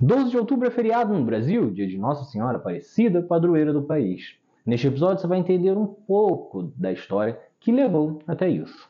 12 de outubro é feriado no Brasil, dia de Nossa Senhora Aparecida, padroeira do país. Neste episódio você vai entender um pouco da história que levou até isso.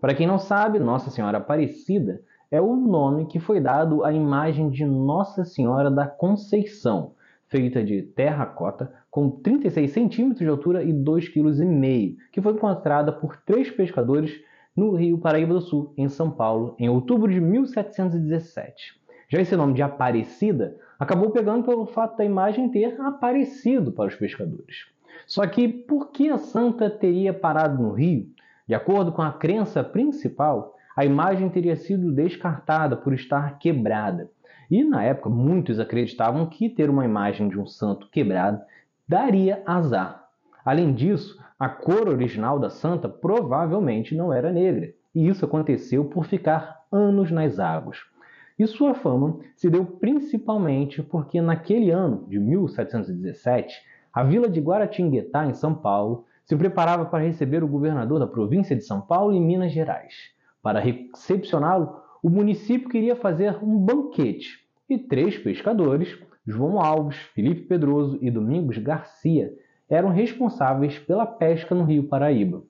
Para quem não sabe, Nossa Senhora Aparecida é o nome que foi dado à imagem de Nossa Senhora da Conceição, feita de terracota com 36 centímetros de altura e 2,5 kg, que foi encontrada por três pescadores no Rio Paraíba do Sul, em São Paulo, em outubro de 1717. Já esse nome de Aparecida acabou pegando pelo fato da imagem ter aparecido para os pescadores. Só que por que a santa teria parado no rio? De acordo com a crença principal, a imagem teria sido descartada por estar quebrada. E na época, muitos acreditavam que ter uma imagem de um santo quebrado daria azar. Além disso, a cor original da santa provavelmente não era negra, e isso aconteceu por ficar anos nas águas. E sua fama se deu principalmente porque naquele ano de 1717, a vila de Guaratinguetá, em São Paulo, se preparava para receber o governador da província de São Paulo e Minas Gerais. Para recepcioná-lo, o município queria fazer um banquete e três pescadores, João Alves, Felipe Pedroso e Domingos Garcia, eram responsáveis pela pesca no Rio Paraíba.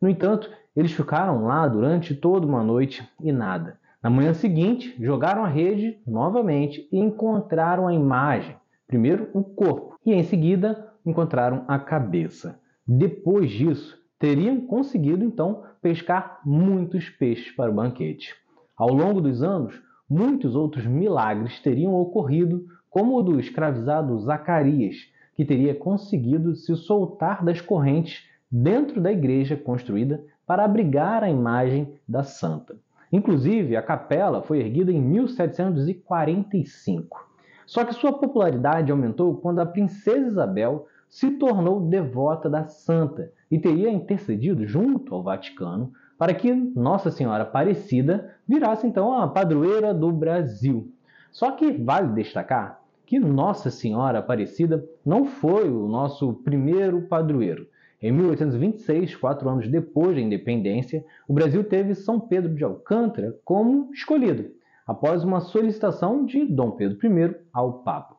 No entanto, eles ficaram lá durante toda uma noite e nada. Na manhã seguinte, jogaram a rede novamente e encontraram a imagem. Primeiro o corpo e em seguida encontraram a cabeça. Depois disso, teriam conseguido então pescar muitos peixes para o banquete. Ao longo dos anos, muitos outros milagres teriam ocorrido, como o do escravizado Zacarias, que teria conseguido se soltar das correntes dentro da igreja construída para abrigar a imagem da santa. Inclusive, a capela foi erguida em 1745. Só que sua popularidade aumentou quando a princesa Isabel se tornou devota da santa e teria intercedido junto ao Vaticano para que Nossa Senhora Aparecida virasse então a padroeira do Brasil. Só que vale destacar que Nossa Senhora Aparecida não foi o nosso primeiro padroeiro. Em 1826, quatro anos depois da independência, o Brasil teve São Pedro de Alcântara como escolhido, após uma solicitação de Dom Pedro I ao Papa.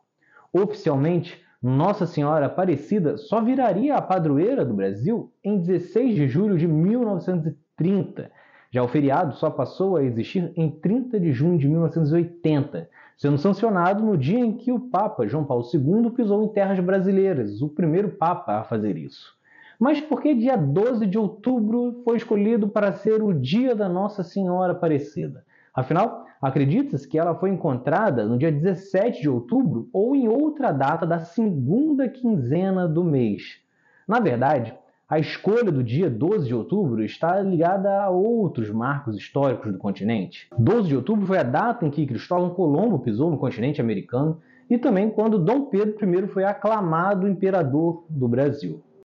Oficialmente, Nossa Senhora Aparecida só viraria a padroeira do Brasil em 16 de julho de 1930. Já o feriado só passou a existir em 30 de junho de 1980, sendo sancionado no dia em que o Papa João Paulo II pisou em terras brasileiras, o primeiro Papa a fazer isso. Mas por que dia 12 de outubro foi escolhido para ser o dia da Nossa Senhora Aparecida? Afinal, acredita-se que ela foi encontrada no dia 17 de outubro ou em outra data da segunda quinzena do mês. Na verdade, a escolha do dia 12 de outubro está ligada a outros marcos históricos do continente. 12 de outubro foi a data em que Cristóvão Colombo pisou no continente americano e também quando Dom Pedro I foi aclamado imperador do Brasil.